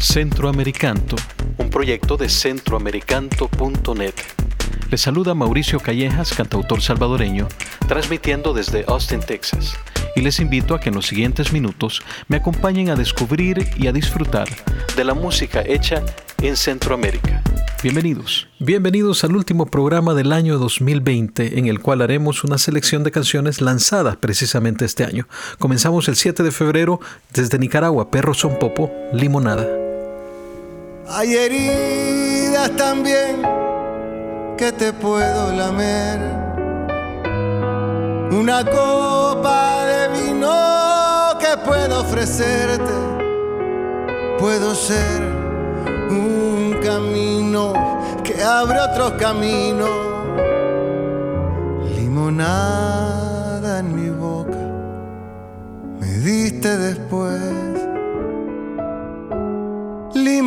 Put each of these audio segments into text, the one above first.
Centroamericanto, un proyecto de centroamericanto.net. Les saluda Mauricio Callejas, cantautor salvadoreño, transmitiendo desde Austin, Texas. Y les invito a que en los siguientes minutos me acompañen a descubrir y a disfrutar de la música hecha en Centroamérica. Bienvenidos. Bienvenidos al último programa del año 2020 en el cual haremos una selección de canciones lanzadas precisamente este año. Comenzamos el 7 de febrero desde Nicaragua, Perro Son Popo, Limonada. Hay heridas también que te puedo lamer. Una copa de vino que puedo ofrecerte. Puedo ser un camino que abre otro camino. Limonada en mi boca, me diste después.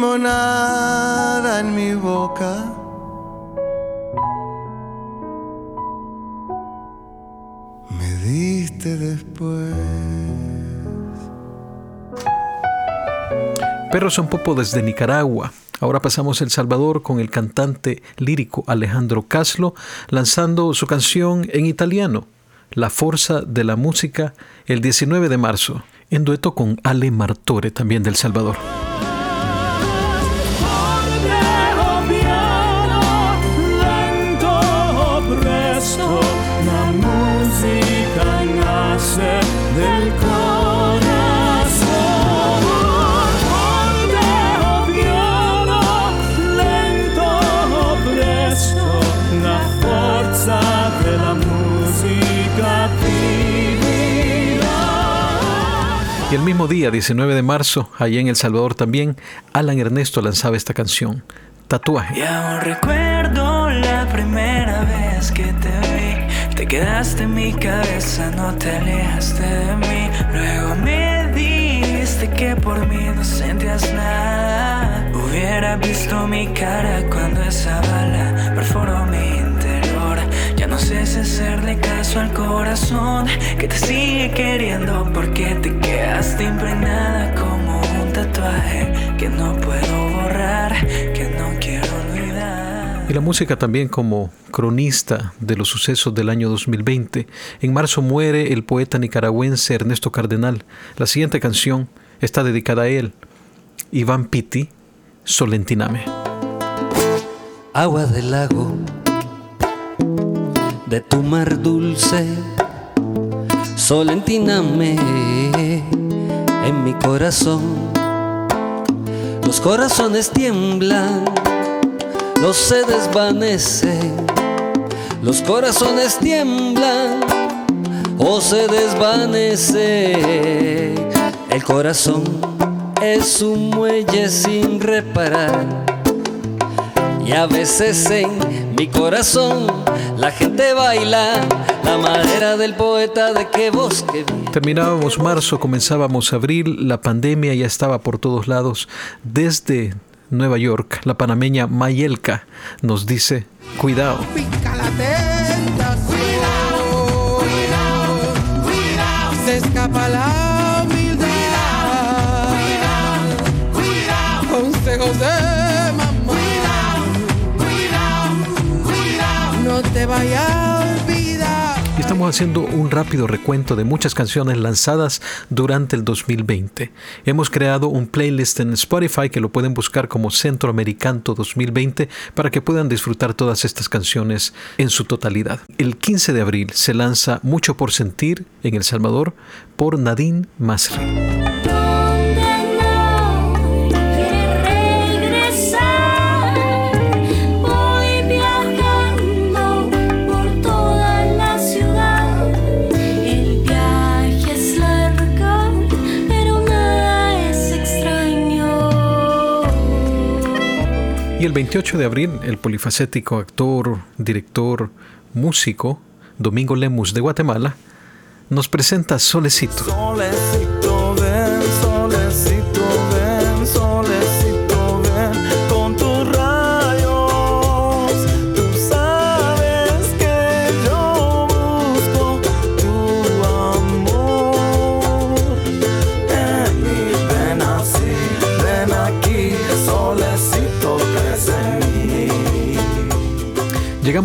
En mi boca. Me diste después. Perro Son Popo desde Nicaragua. Ahora pasamos El Salvador con el cantante lírico Alejandro Caslo lanzando su canción en italiano, La Forza de la Música, el 19 de marzo, en dueto con Ale Martore, también del Salvador. Y el mismo día, 19 de marzo, allá en El Salvador también, Alan Ernesto lanzaba esta canción, Tatuaje. Ya recuerdo la primera vez que te vi. Te quedaste en mi cabeza, no te alejaste de mí. Luego me dijiste que por mí no sentías nada. Hubiera visto mi cara cuando esa bala perforó mi. Ya no sé si hacerle caso al corazón que te sigue queriendo porque te quedaste impregnada como un tatuaje que no puedo borrar, que no quiero olvidar. Y la música también como cronista de los sucesos del año 2020. En marzo muere el poeta nicaragüense Ernesto Cardenal. La siguiente canción está dedicada a él. Iván Pitti, Solentiname. Agua del lago, de tu mar dulce, Solentiname en mi corazón. Los corazones tiemblan, los se desvanecen. Los corazones tiemblan o se desvanece. El corazón es un muelle sin reparar. Y a veces en mi corazón la gente baila la madera del poeta de qué bosque. Terminábamos marzo, comenzábamos abril, la pandemia ya estaba por todos lados. Desde Nueva York, la panameña Mayelka nos dice, cuidado. Pica la tentación. Cuidado, cuidado, cuidado. Estamos haciendo un rápido recuento de muchas canciones lanzadas durante el 2020. Hemos creado un playlist en Spotify que lo pueden buscar como Centroamericanto 2020 para que puedan disfrutar todas estas canciones en su totalidad. El 15 de abril se lanza Mucho por Sentir en El Salvador por Nadine Masri. Y el 28 de abril, el polifacético actor, director, músico, Domingo Lemus de Guatemala, nos presenta Solecito.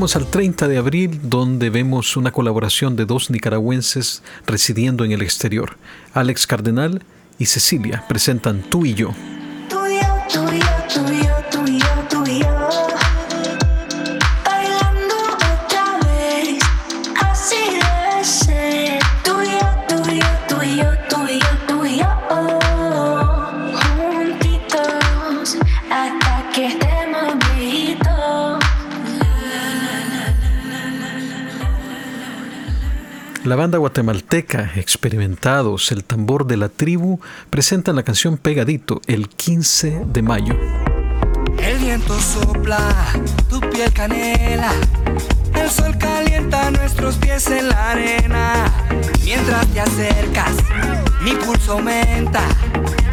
Al 30 de abril donde vemos una colaboración de dos nicaragüenses residiendo en el exterior. Alex Cardenal y Cecilia presentan. Tú y yo, tú y yo, banda guatemalteca Experimentados, el tambor de la tribu, presentan la canción Pegadito el 15 de mayo. El viento sopla, tu piel canela. El sol calienta nuestros pies en la arena. Mientras te acercas, mi pulso aumenta.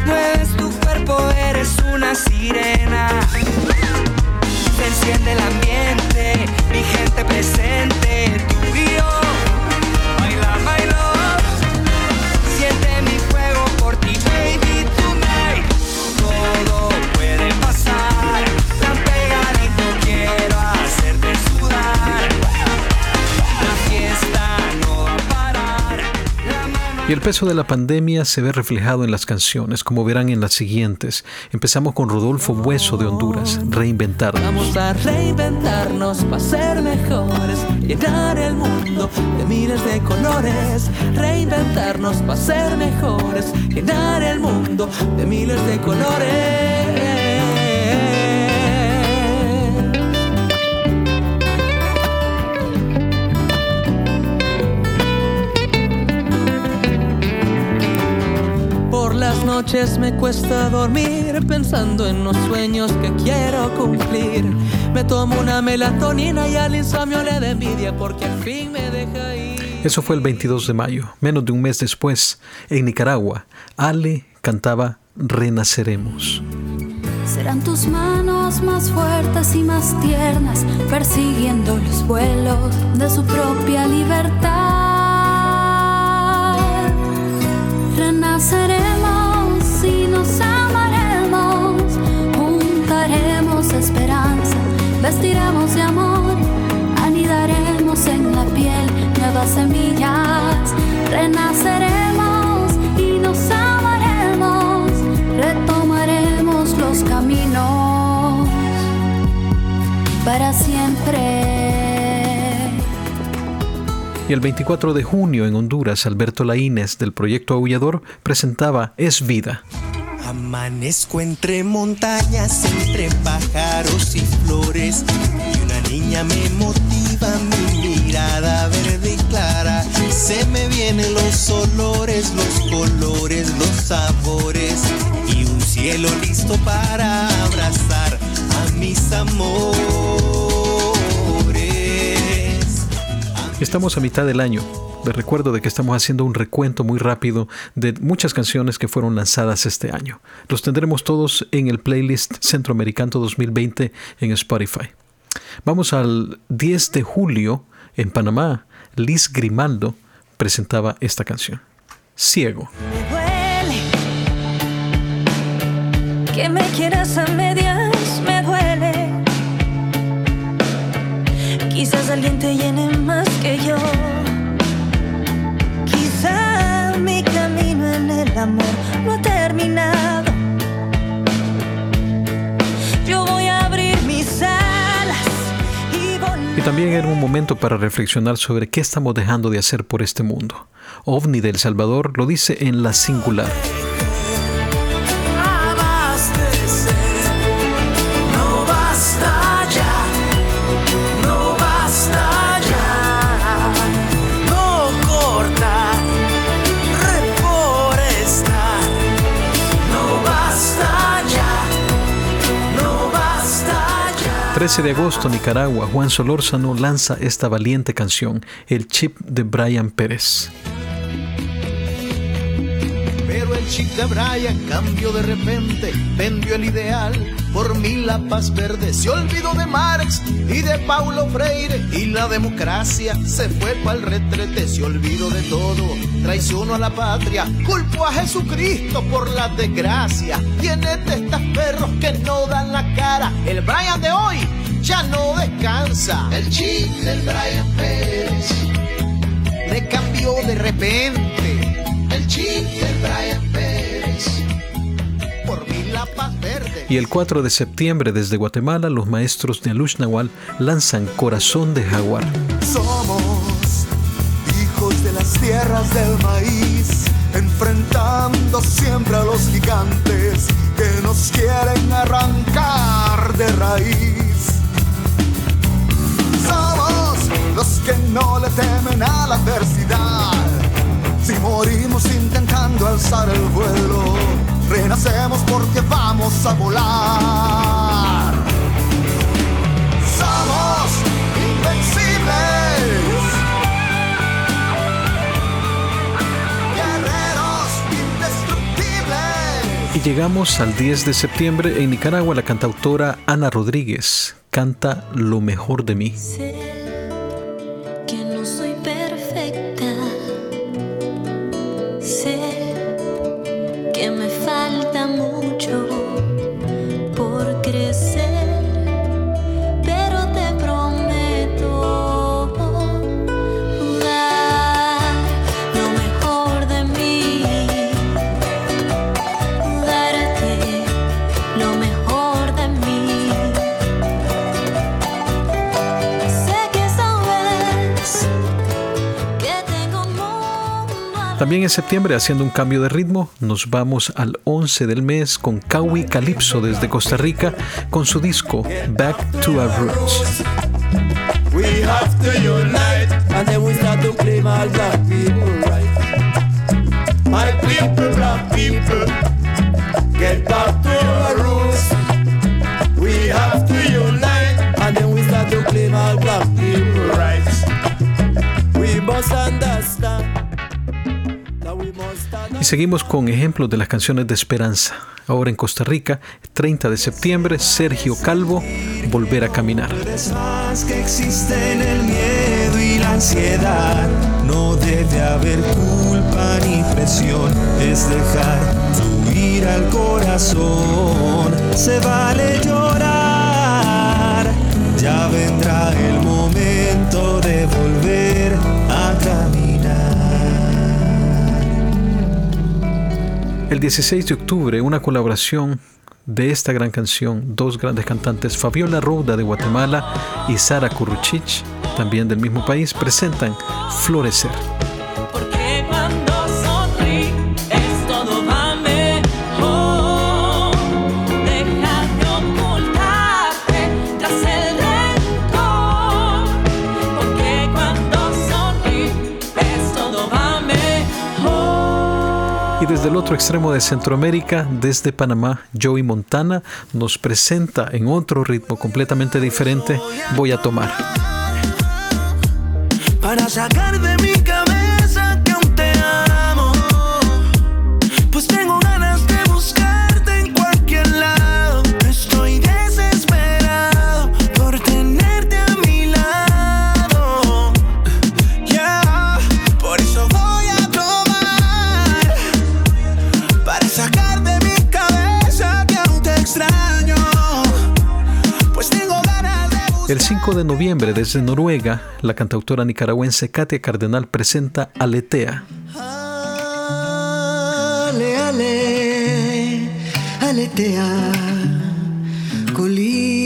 Mueves tu cuerpo, eres una sirena. Se enciende el ambiente, mi gente presente. Tú y yo, Y el peso de la pandemia se ve reflejado en las canciones, como verán en las siguientes. Empezamos con Rodolfo Bueso de Honduras, Reinventarnos. Vamos a reinventarnos para ser mejores, llenar el mundo de miles de colores. Reinventarnos para ser mejores, llenar el mundo de miles de colores. Noches me cuesta dormir pensando en los sueños que quiero cumplir. Me tomo una melatonina y al insomnio le da envidia porque al fin me deja ir. Eso fue el 22 de mayo, menos de un mes después, en Nicaragua. Ale cantaba Renaceremos. Serán tus manos más fuertes y más tiernas, persiguiendo los vuelos de su propia libertad. Renaceremos nos amaremos, juntaremos esperanza, vestiremos de amor, anidaremos en la piel nuevas semillas. Renaceremos y nos amaremos, retomaremos los caminos para siempre. Y el 24 de junio en Honduras, Alberto Laínez del proyecto Aullador presentaba Es Vida. Amanezco entre montañas, entre pájaros y flores. Y una niña me motiva, mi mirada verde y clara. Se me vienen los olores, los colores, los sabores. Y un cielo listo para abrazar a mis amores. Estamos a mitad del año. Les recuerdo de que estamos haciendo un recuento muy rápido de muchas canciones que fueron lanzadas este año. Los tendremos todos en el playlist Centroamericano 2020 en Spotify. Vamos al 10 de julio en Panamá. Liz Grimaldo presentaba esta canción. Ciego. Me duele que me quieras a medias, me duele. Quizás alguien te llene más que yo. Y también era un momento para reflexionar sobre qué estamos dejando de hacer por este mundo. OVNI del Salvador lo dice en la singular. 13 de agosto, Nicaragua, Juan Solórzano lanza esta valiente canción, El Chip de Brian Pérez. Pero el chic de Brian cambió de repente, vendió el ideal por mí la paz verde. Se olvidó de Marx y de Paulo Freire y la democracia se fue para el retrete. Se olvidó de todo, traicionó a la patria, culpó a Jesucristo por la desgracia. Tiene testas perros que no dan la cara. El Brian de hoy ya no descansa. El chip del Brian Pérez le cambió de repente. El chip del Brian Y el 4 de septiembre desde Guatemala los maestros de Alush Nahual lanzan Corazón de Jaguar. Somos hijos de las tierras del maíz, enfrentando siempre a los gigantes que nos quieren arrancar de raíz. Somos los que no le temen a la adversidad. Si morimos intentando alzar el vuelo, renacemos porque vamos a volar. Somos invencibles. Guerreros indestructibles. Y llegamos al 10 de septiembre en Nicaragua la cantautora Ana Rodríguez canta Lo mejor de mí. También en septiembre, haciendo un cambio de ritmo, nos vamos al 11 del mes con Kawi Calypso desde Costa Rica con su disco Back to Our Roots. We have to unite and then we start to claim all black people rights. My people, black people, get back to our roots. We have to unite and then we start to claim all black people rights. We must understand. Y seguimos con ejemplos de las canciones de esperanza. Ahora en Costa Rica, 30 de septiembre, Sergio Calvo, Volver a Caminar. Que existen el miedo y la ansiedad. No debe haber culpa ni presión, es dejar fluir al corazón. Se vale llorar, ya vendrá el momento de volver El 16 de octubre, una colaboración de esta gran canción, dos grandes cantantes, Fabiola Rouda de Guatemala y Sara Kuruchich, también del mismo país, presentan Florecer. Desde el otro extremo de Centroamérica, desde Panamá, Joey Montana nos presenta en otro ritmo completamente diferente, Voy a tomar. para sacar de mi cabeza El 5 de noviembre, desde Noruega, la cantautora nicaragüense Katia Cardenal presenta Aletea. Ale, ale, aletea, colibrí.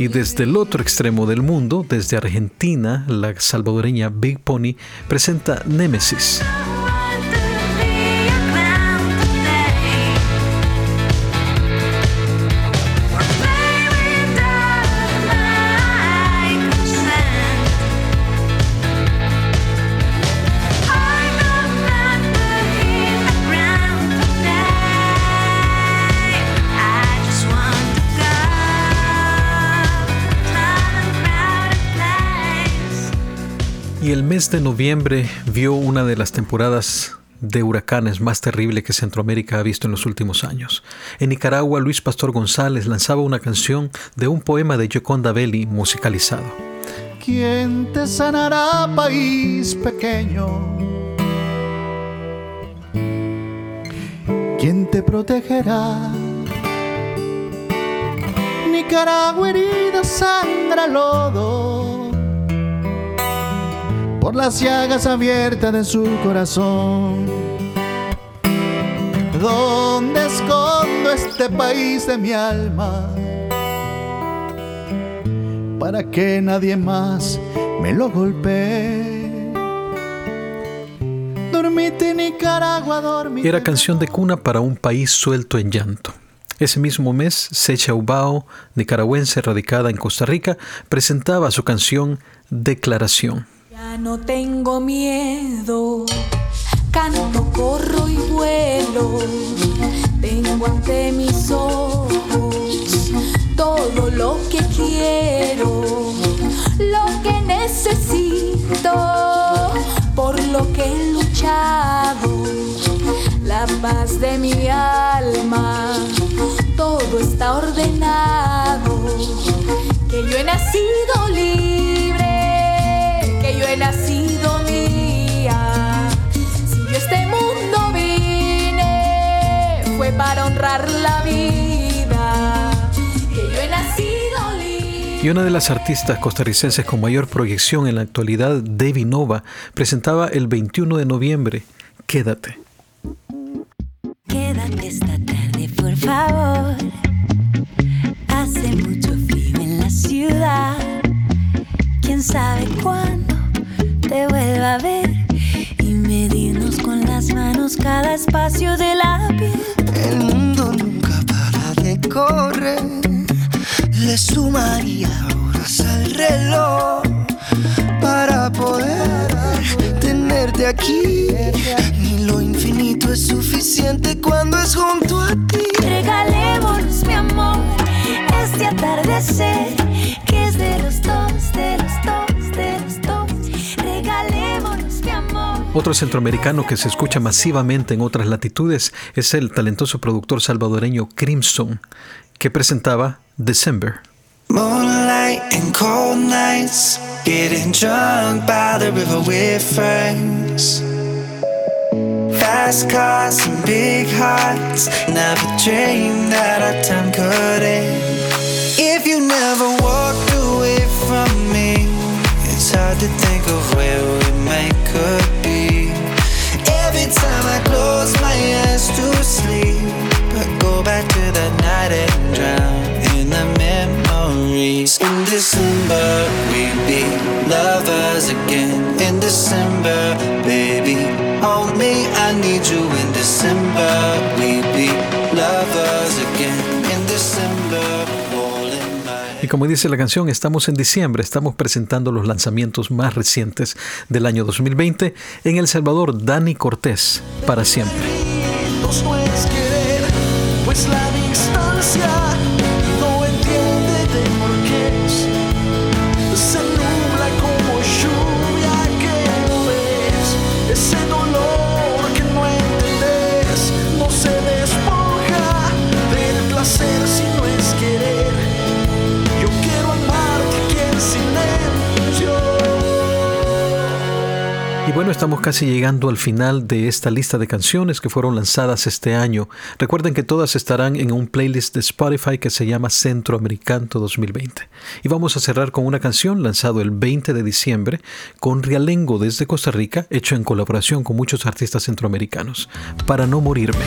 Y desde el otro extremo del mundo, desde Argentina, la salvadoreña Big Pony presenta Nemesis. Mes de noviembre vio una de las temporadas de huracanes más terrible que Centroamérica ha visto en los últimos años. En Nicaragua, Luis Pastor González lanzaba una canción de un poema de Gioconda Belli musicalizado. ¿Quién te sanará, país pequeño? ¿Quién te protegerá? Nicaragua herida sangra lodo por las llagas abiertas de su corazón. ¿Dónde escondo este país de mi alma? Para que nadie más me lo golpee. Dormite Nicaragua, dormite. Era canción de cuna para un país suelto en llanto. Ese mismo mes, Secha Ubao, nicaragüense radicada en Costa Rica, presentaba su canción Declaración. Ya no tengo miedo, canto, corro y vuelo. Tengo ante mis ojos todo lo que quiero, lo que necesito, por lo que he luchado, la paz de mi alma, todo está ordenado, que yo he nacido libre yo he nacido mía. Si yo este mundo vine, fue para honrar la vida. Que yo he nacido libre. Y una de las artistas costarricenses con mayor proyección en la actualidad, Debbie Nova, presentaba el 21 de noviembre Quédate. Quédate esta tarde, por favor. Hace mucho frío en la ciudad. ¿Quién sabe cuándo? Te vuelva a ver y medirnos con las manos cada espacio de la piel. El mundo nunca para de correr, le sumaría horas al reloj para poder tenerte aquí. Ni lo infinito es suficiente cuando es junto a ti. Regalémonos, mi amor, este atardecer Otro centroamericano que se escucha masivamente en otras latitudes es el talentoso productor salvadoreño Crimson, que presentaba December. Moonlight and cold nights, getting drunk by the river with friends. Fast cars and big hearts, never dreamed that our time could end. December, we be lovers again. In December, baby, hold me. I need you in December. We be lovers again. In December. Y como dice la canción, estamos en diciembre, estamos presentando los lanzamientos más recientes del año 2020 en El Salvador, Dani Cortés, para siempre. Pues la distancia bueno, estamos casi llegando al final de esta lista de canciones que fueron lanzadas este año. Recuerden que todas estarán en un playlist de Spotify que se llama Centroamericano 2020. Y vamos a cerrar con una canción lanzada el 20 de diciembre con Rialengo desde Costa Rica, hecho en colaboración con muchos artistas centroamericanos, Para no morirme.